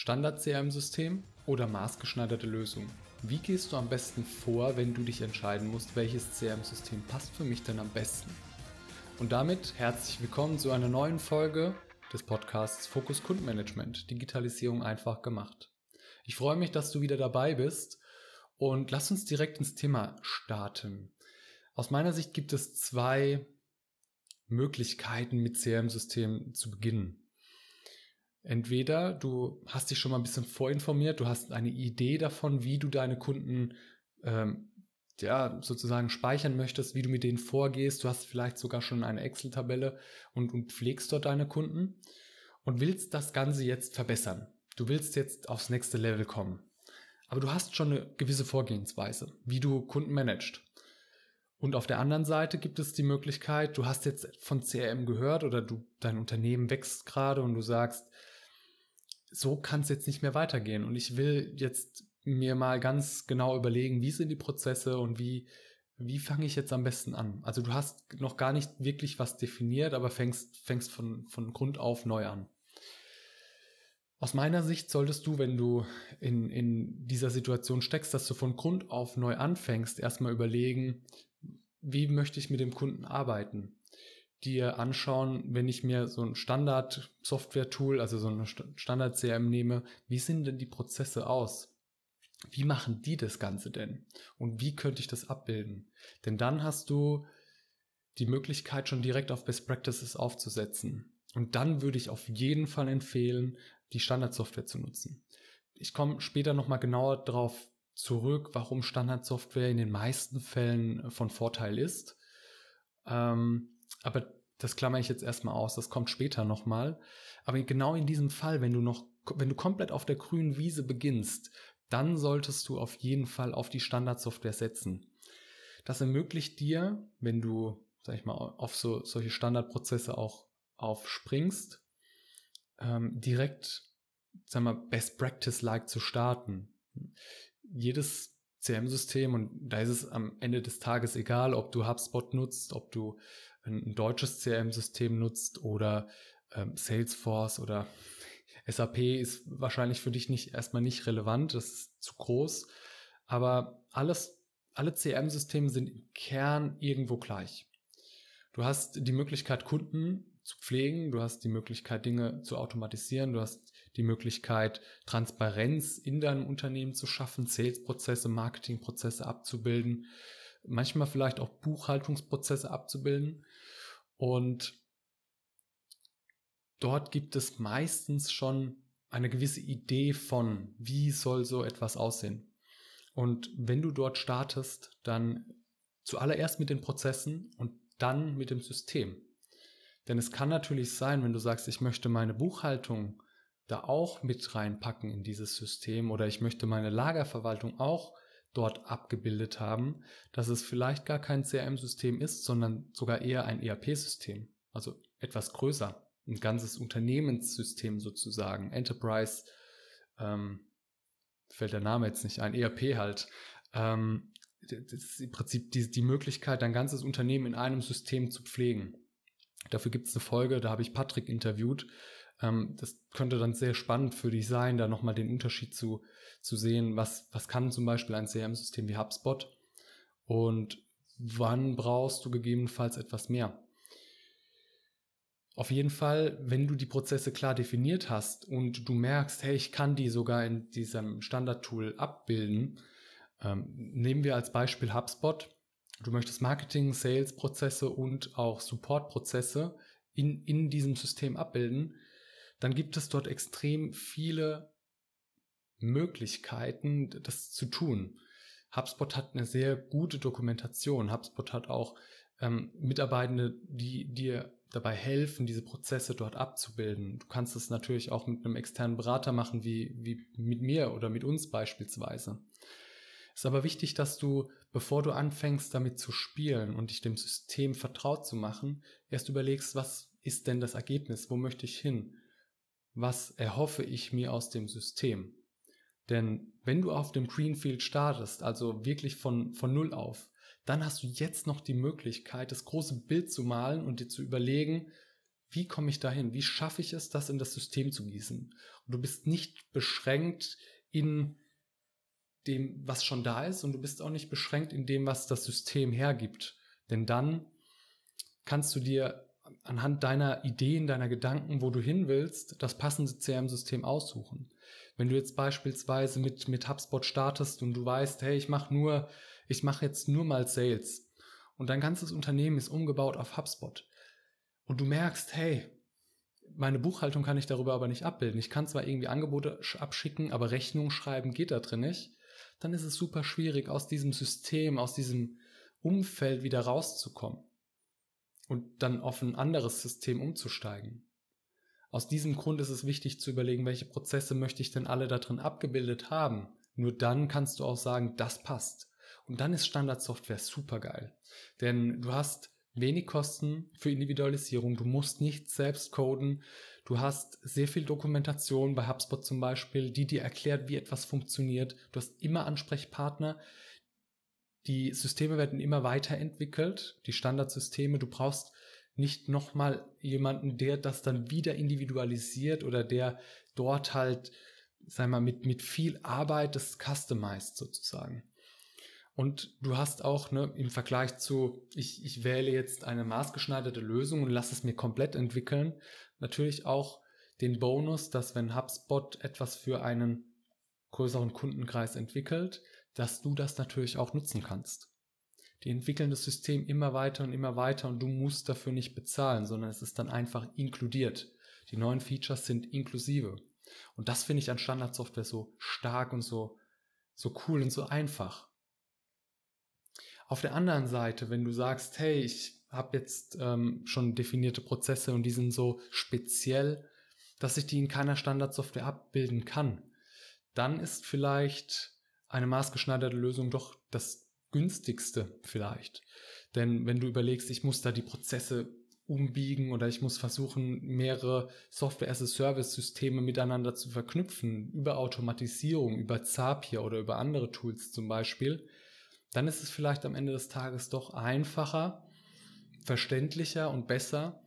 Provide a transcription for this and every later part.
Standard-CRM-System oder maßgeschneiderte Lösung? Wie gehst du am besten vor, wenn du dich entscheiden musst, welches CRM-System passt für mich denn am besten? Und damit herzlich willkommen zu einer neuen Folge des Podcasts Fokus Kundenmanagement, Digitalisierung einfach gemacht. Ich freue mich, dass du wieder dabei bist und lass uns direkt ins Thema starten. Aus meiner Sicht gibt es zwei Möglichkeiten, mit CRM-Systemen zu beginnen. Entweder du hast dich schon mal ein bisschen vorinformiert, du hast eine Idee davon, wie du deine Kunden ähm, ja sozusagen speichern möchtest, wie du mit denen vorgehst. Du hast vielleicht sogar schon eine Excel-Tabelle und, und pflegst dort deine Kunden und willst das Ganze jetzt verbessern. Du willst jetzt aufs nächste Level kommen. Aber du hast schon eine gewisse Vorgehensweise, wie du Kunden managst. Und auf der anderen Seite gibt es die Möglichkeit, du hast jetzt von CRM gehört oder du, dein Unternehmen wächst gerade und du sagst, so kann es jetzt nicht mehr weitergehen. Und ich will jetzt mir mal ganz genau überlegen, wie sind die Prozesse und wie, wie fange ich jetzt am besten an? Also du hast noch gar nicht wirklich was definiert, aber fängst, fängst von, von Grund auf neu an. Aus meiner Sicht solltest du, wenn du in, in dieser Situation steckst, dass du von Grund auf neu anfängst, erstmal überlegen, wie möchte ich mit dem Kunden arbeiten? Dir anschauen, wenn ich mir so ein Standard-Software-Tool, also so ein Standard-CRM nehme, wie sehen denn die Prozesse aus? Wie machen die das Ganze denn? Und wie könnte ich das abbilden? Denn dann hast du die Möglichkeit, schon direkt auf Best Practices aufzusetzen. Und dann würde ich auf jeden Fall empfehlen, die Standardsoftware zu nutzen. Ich komme später nochmal genauer darauf zurück, warum Standardsoftware in den meisten Fällen von Vorteil ist. Ähm, aber das klammer ich jetzt erstmal aus, das kommt später nochmal. Aber genau in diesem Fall, wenn du noch, wenn du komplett auf der grünen Wiese beginnst, dann solltest du auf jeden Fall auf die Standardsoftware setzen. Das ermöglicht dir, wenn du, sag ich mal, auf so solche Standardprozesse auch aufspringst, ähm, direkt, sag mal, Best Practice-like zu starten jedes CM-System und da ist es am Ende des Tages egal, ob du HubSpot nutzt, ob du ein, deutsches CM-System nutzt oder ähm, Salesforce oder SAP ist wahrscheinlich für dich nicht erstmal nicht relevant, das ist zu groß, aber alles, alle CM-Systeme sind im Kern irgendwo gleich. Du hast die Möglichkeit, Kunden zu pflegen, du hast die Möglichkeit, Dinge zu automatisieren, du hast die Möglichkeit, Transparenz in deinem Unternehmen zu schaffen, Sales-Prozesse, Marketing-Prozesse abzubilden, manchmal vielleicht auch Buchhaltungsprozesse abzubilden. Und dort gibt es meistens schon eine gewisse Idee von, wie soll so etwas aussehen. Und wenn du dort startest, dann zuallererst mit den Prozessen und dann mit dem System. Denn es kann natürlich sein, wenn du sagst, ich möchte meine Buchhaltung da auch mit reinpacken in dieses System oder ich möchte meine Lagerverwaltung auch dort abgebildet haben, dass es vielleicht gar kein CRM-System ist, sondern sogar eher ein ERP-System. Also etwas größer. Ein ganzes Unternehmenssystem sozusagen. Enterprise, ähm, fällt der Name jetzt nicht ein, ERP halt. Ähm, das ist im Prinzip die, die Möglichkeit, ein ganzes Unternehmen in einem System zu pflegen. Dafür gibt es eine Folge, da habe ich Patrick interviewt. Ähm, das könnte dann sehr spannend für dich sein, da nochmal den Unterschied zu, zu sehen, was, was kann zum Beispiel ein CRM-System wie HubSpot? Und wann brauchst du gegebenenfalls etwas mehr. Auf jeden Fall, wenn du die Prozesse klar definiert hast und du merkst, hey, ich kann die sogar in diesem Standard-Tool abbilden, ähm, nehmen wir als Beispiel HubSpot. Du möchtest Marketing, Sales-Prozesse und auch Support-Prozesse in, in diesem System abbilden, dann gibt es dort extrem viele Möglichkeiten, das zu tun. HubSpot hat eine sehr gute Dokumentation. HubSpot hat auch ähm, Mitarbeitende, die dir dabei helfen, diese Prozesse dort abzubilden. Du kannst es natürlich auch mit einem externen Berater machen, wie, wie mit mir oder mit uns beispielsweise. Ist aber wichtig, dass du, bevor du anfängst, damit zu spielen und dich dem System vertraut zu machen, erst überlegst, was ist denn das Ergebnis? Wo möchte ich hin? Was erhoffe ich mir aus dem System? Denn wenn du auf dem Greenfield startest, also wirklich von, von Null auf, dann hast du jetzt noch die Möglichkeit, das große Bild zu malen und dir zu überlegen, wie komme ich dahin? Wie schaffe ich es, das in das System zu gießen? Und du bist nicht beschränkt in dem, was schon da ist, und du bist auch nicht beschränkt in dem, was das System hergibt. Denn dann kannst du dir anhand deiner Ideen, deiner Gedanken, wo du hin willst, das passende CRM-System aussuchen. Wenn du jetzt beispielsweise mit, mit HubSpot startest und du weißt, hey, ich mache nur, ich mache jetzt nur mal Sales und dein ganzes Unternehmen ist umgebaut auf HubSpot und du merkst, hey, meine Buchhaltung kann ich darüber aber nicht abbilden. Ich kann zwar irgendwie Angebote abschicken, aber Rechnung schreiben geht da drin nicht. Dann ist es super schwierig, aus diesem System, aus diesem Umfeld wieder rauszukommen und dann auf ein anderes System umzusteigen. Aus diesem Grund ist es wichtig zu überlegen, welche Prozesse möchte ich denn alle da drin abgebildet haben. Nur dann kannst du auch sagen, das passt. Und dann ist Standardsoftware super geil. Denn du hast wenig Kosten für Individualisierung, du musst nicht selbst coden, du hast sehr viel Dokumentation bei HubSpot zum Beispiel, die dir erklärt, wie etwas funktioniert. Du hast immer Ansprechpartner, die Systeme werden immer weiterentwickelt, die Standardsysteme. Du brauchst nicht nochmal jemanden, der das dann wieder individualisiert oder der dort halt, sag mal, mit, mit viel Arbeit das customized sozusagen. Und du hast auch ne, im Vergleich zu, ich, ich wähle jetzt eine maßgeschneiderte Lösung und lasse es mir komplett entwickeln, natürlich auch den Bonus, dass wenn HubSpot etwas für einen größeren Kundenkreis entwickelt, dass du das natürlich auch nutzen kannst. Die entwickeln das System immer weiter und immer weiter und du musst dafür nicht bezahlen, sondern es ist dann einfach inkludiert. Die neuen Features sind inklusive. Und das finde ich an Standardsoftware so stark und so, so cool und so einfach. Auf der anderen Seite, wenn du sagst, hey, ich habe jetzt ähm, schon definierte Prozesse und die sind so speziell, dass ich die in keiner Standardsoftware abbilden kann, dann ist vielleicht eine maßgeschneiderte Lösung doch das günstigste vielleicht. Denn wenn du überlegst, ich muss da die Prozesse umbiegen oder ich muss versuchen, mehrere Software-as-a-Service-Systeme miteinander zu verknüpfen, über Automatisierung, über Zapier oder über andere Tools zum Beispiel, dann ist es vielleicht am Ende des Tages doch einfacher, verständlicher und besser,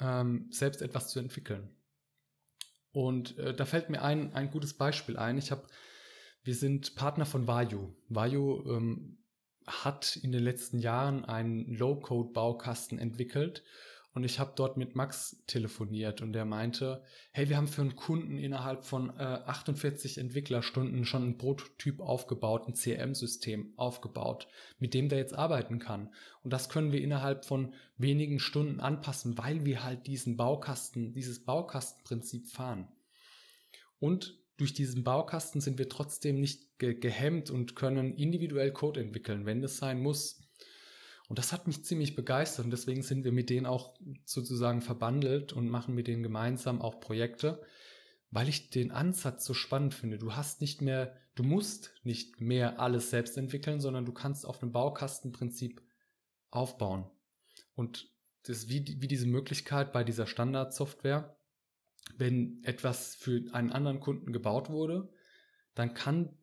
ähm, selbst etwas zu entwickeln. Und äh, da fällt mir ein, ein gutes Beispiel ein. Ich habe wir sind Partner von Vayu. Vayu ähm, hat in den letzten Jahren einen Low-Code-Baukasten entwickelt und ich habe dort mit Max telefoniert und der meinte, hey, wir haben für einen Kunden innerhalb von äh, 48 Entwicklerstunden schon einen Prototyp aufgebaut, ein CRM-System aufgebaut, mit dem der jetzt arbeiten kann. Und das können wir innerhalb von wenigen Stunden anpassen, weil wir halt diesen Baukasten, dieses Baukastenprinzip fahren. Und durch diesen Baukasten sind wir trotzdem nicht ge gehemmt und können individuell Code entwickeln, wenn es sein muss. Und das hat mich ziemlich begeistert und deswegen sind wir mit denen auch sozusagen verbandelt und machen mit denen gemeinsam auch Projekte, weil ich den Ansatz so spannend finde. Du hast nicht mehr, du musst nicht mehr alles selbst entwickeln, sondern du kannst auf einem Baukastenprinzip aufbauen. Und das wie, wie diese Möglichkeit bei dieser Standardsoftware, wenn etwas für einen anderen Kunden gebaut wurde, dann kannst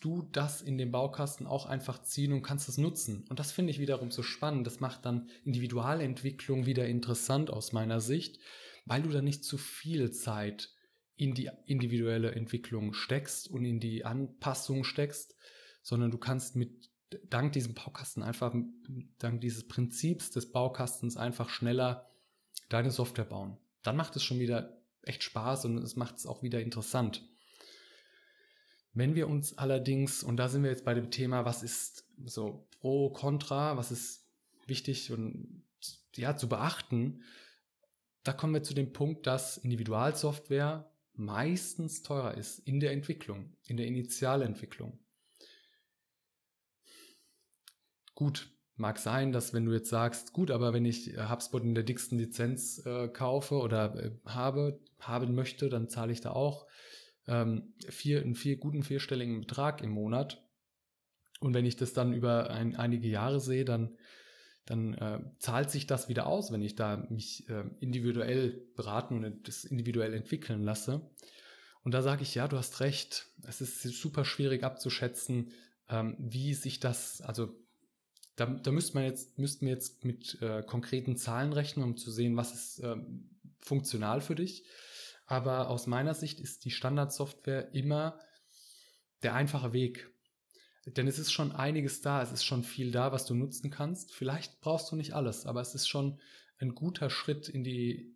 du das in den Baukasten auch einfach ziehen und kannst es nutzen. Und das finde ich wiederum so spannend. Das macht dann Individualentwicklung wieder interessant aus meiner Sicht, weil du da nicht zu viel Zeit in die individuelle Entwicklung steckst und in die Anpassung steckst, sondern du kannst mit dank diesem Baukasten einfach, dank dieses Prinzips des Baukastens einfach schneller deine Software bauen. Dann macht es schon wieder echt Spaß und es macht es auch wieder interessant. Wenn wir uns allerdings, und da sind wir jetzt bei dem Thema, was ist so pro, contra, was ist wichtig und ja, zu beachten, da kommen wir zu dem Punkt, dass Individualsoftware meistens teurer ist in der Entwicklung, in der Initialentwicklung. Gut, Mag sein, dass wenn du jetzt sagst, gut, aber wenn ich HubSpot in der dicksten Lizenz äh, kaufe oder äh, habe, haben möchte, dann zahle ich da auch ähm, vier, einen vier, guten vierstelligen Betrag im Monat. Und wenn ich das dann über ein, einige Jahre sehe, dann, dann äh, zahlt sich das wieder aus, wenn ich da mich äh, individuell beraten und das individuell entwickeln lasse. Und da sage ich, ja, du hast recht. Es ist super schwierig abzuschätzen, ähm, wie sich das, also da, da müsste man jetzt, müssten wir jetzt mit äh, konkreten Zahlen rechnen, um zu sehen, was ist äh, funktional für dich. Aber aus meiner Sicht ist die Standardsoftware immer der einfache Weg. Denn es ist schon einiges da, es ist schon viel da, was du nutzen kannst. Vielleicht brauchst du nicht alles, aber es ist schon ein guter Schritt in die,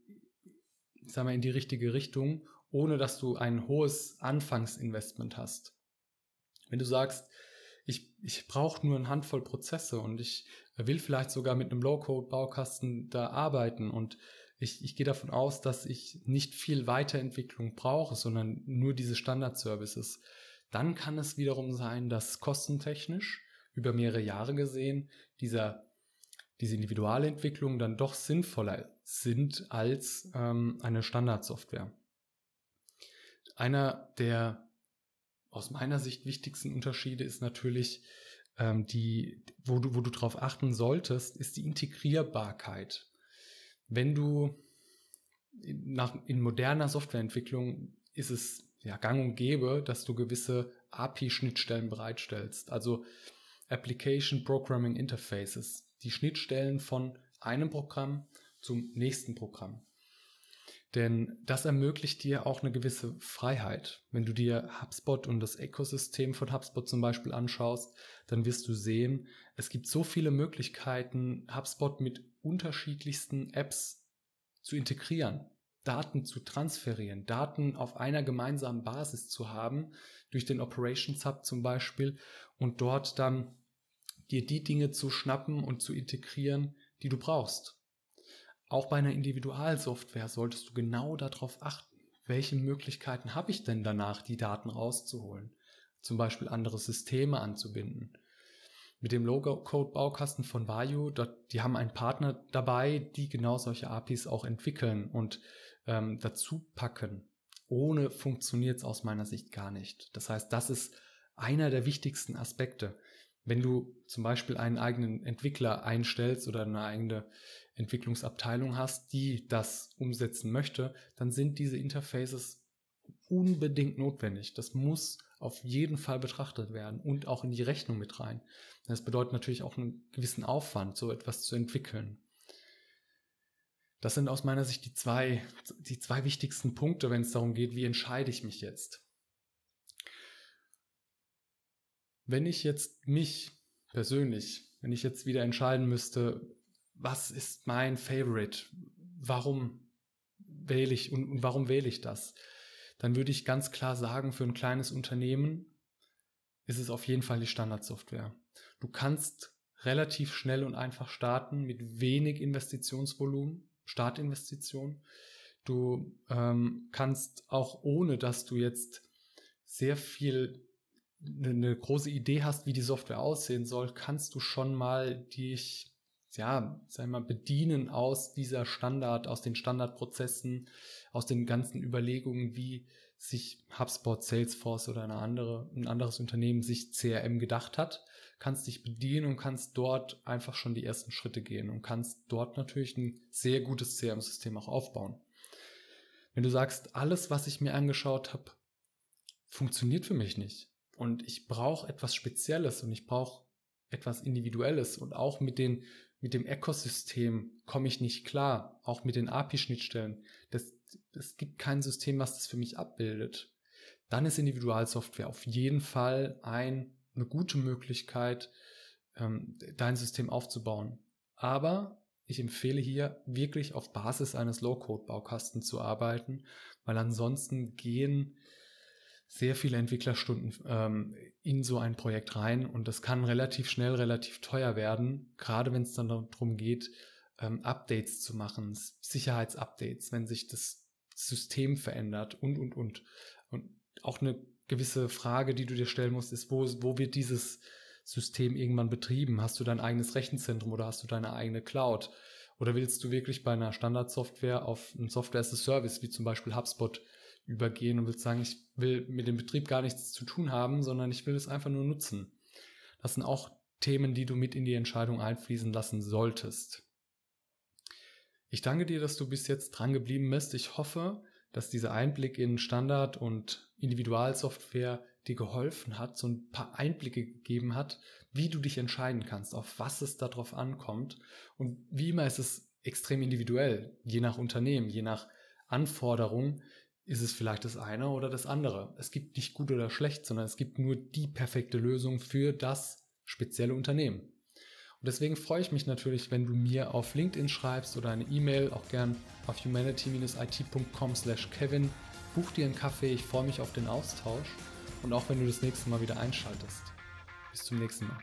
sag mal, in die richtige Richtung, ohne dass du ein hohes Anfangsinvestment hast. Wenn du sagst, ich, ich brauche nur eine Handvoll Prozesse und ich will vielleicht sogar mit einem Low-Code-Baukasten da arbeiten und ich, ich gehe davon aus, dass ich nicht viel Weiterentwicklung brauche, sondern nur diese Standard-Services. Dann kann es wiederum sein, dass kostentechnisch über mehrere Jahre gesehen dieser, diese Individualentwicklung dann doch sinnvoller sind als ähm, eine Standardsoftware. Einer der aus meiner Sicht wichtigsten Unterschiede ist natürlich ähm, die, wo du, wo du darauf achten solltest, ist die Integrierbarkeit. Wenn du nach, in moderner Softwareentwicklung ist es ja gang und gäbe, dass du gewisse API-Schnittstellen bereitstellst. Also Application Programming Interfaces, die Schnittstellen von einem Programm zum nächsten Programm. Denn das ermöglicht dir auch eine gewisse Freiheit. Wenn du dir HubSpot und das Ökosystem von HubSpot zum Beispiel anschaust, dann wirst du sehen, es gibt so viele Möglichkeiten, HubSpot mit unterschiedlichsten Apps zu integrieren, Daten zu transferieren, Daten auf einer gemeinsamen Basis zu haben, durch den Operations Hub zum Beispiel, und dort dann dir die Dinge zu schnappen und zu integrieren, die du brauchst. Auch bei einer Individualsoftware solltest du genau darauf achten, welche Möglichkeiten habe ich denn danach, die Daten rauszuholen. Zum Beispiel andere Systeme anzubinden. Mit dem Logo-Code-Baukasten von Vayu, die haben einen Partner dabei, die genau solche APIs auch entwickeln und ähm, dazu packen. Ohne funktioniert es aus meiner Sicht gar nicht. Das heißt, das ist einer der wichtigsten Aspekte. Wenn du zum Beispiel einen eigenen Entwickler einstellst oder eine eigene Entwicklungsabteilung hast, die das umsetzen möchte, dann sind diese Interfaces unbedingt notwendig. Das muss auf jeden Fall betrachtet werden und auch in die Rechnung mit rein. Das bedeutet natürlich auch einen gewissen Aufwand, so etwas zu entwickeln. Das sind aus meiner Sicht die zwei, die zwei wichtigsten Punkte, wenn es darum geht, wie entscheide ich mich jetzt. Wenn ich jetzt mich persönlich, wenn ich jetzt wieder entscheiden müsste, was ist mein Favorite? Warum wähle ich und, und warum wähle ich das? Dann würde ich ganz klar sagen, für ein kleines Unternehmen ist es auf jeden Fall die Standardsoftware. Du kannst relativ schnell und einfach starten mit wenig Investitionsvolumen, Startinvestition. Du ähm, kannst auch ohne, dass du jetzt sehr viel eine große Idee hast, wie die Software aussehen soll, kannst du schon mal dich ja, sagen wir mal, bedienen aus dieser Standard, aus den Standardprozessen, aus den ganzen Überlegungen, wie sich HubSpot, Salesforce oder eine andere, ein anderes Unternehmen sich CRM gedacht hat, kannst dich bedienen und kannst dort einfach schon die ersten Schritte gehen und kannst dort natürlich ein sehr gutes CRM-System auch aufbauen. Wenn du sagst, alles, was ich mir angeschaut habe, funktioniert für mich nicht und ich brauche etwas Spezielles und ich brauche etwas Individuelles und auch mit den mit dem Ökosystem komme ich nicht klar, auch mit den API-Schnittstellen. Es gibt kein System, was das für mich abbildet. Dann ist Individualsoftware auf jeden Fall ein, eine gute Möglichkeit, ähm, dein System aufzubauen. Aber ich empfehle hier wirklich auf Basis eines Low-Code-Baukastens zu arbeiten, weil ansonsten gehen sehr viele Entwicklerstunden ähm, in so ein Projekt rein und das kann relativ schnell relativ teuer werden, gerade wenn es dann darum geht, ähm, Updates zu machen, Sicherheitsupdates, wenn sich das System verändert und, und, und. Und auch eine gewisse Frage, die du dir stellen musst, ist, wo, wo wird dieses System irgendwann betrieben? Hast du dein eigenes Rechenzentrum oder hast du deine eigene Cloud? Oder willst du wirklich bei einer Standardsoftware auf ein Software as a Service, wie zum Beispiel HubSpot, übergehen und willst sagen, ich will mit dem Betrieb gar nichts zu tun haben, sondern ich will es einfach nur nutzen. Das sind auch Themen, die du mit in die Entscheidung einfließen lassen solltest. Ich danke dir, dass du bis jetzt dran geblieben bist. Ich hoffe, dass dieser Einblick in Standard- und Individualsoftware dir geholfen hat, so ein paar Einblicke gegeben hat, wie du dich entscheiden kannst, auf was es darauf ankommt. Und wie immer ist es extrem individuell, je nach Unternehmen, je nach Anforderung ist es vielleicht das eine oder das andere. Es gibt nicht gut oder schlecht, sondern es gibt nur die perfekte Lösung für das spezielle Unternehmen. Und deswegen freue ich mich natürlich, wenn du mir auf LinkedIn schreibst oder eine E-Mail, auch gern auf humanity-it.com slash Kevin. Buch dir einen Kaffee, ich freue mich auf den Austausch und auch wenn du das nächste Mal wieder einschaltest. Bis zum nächsten Mal.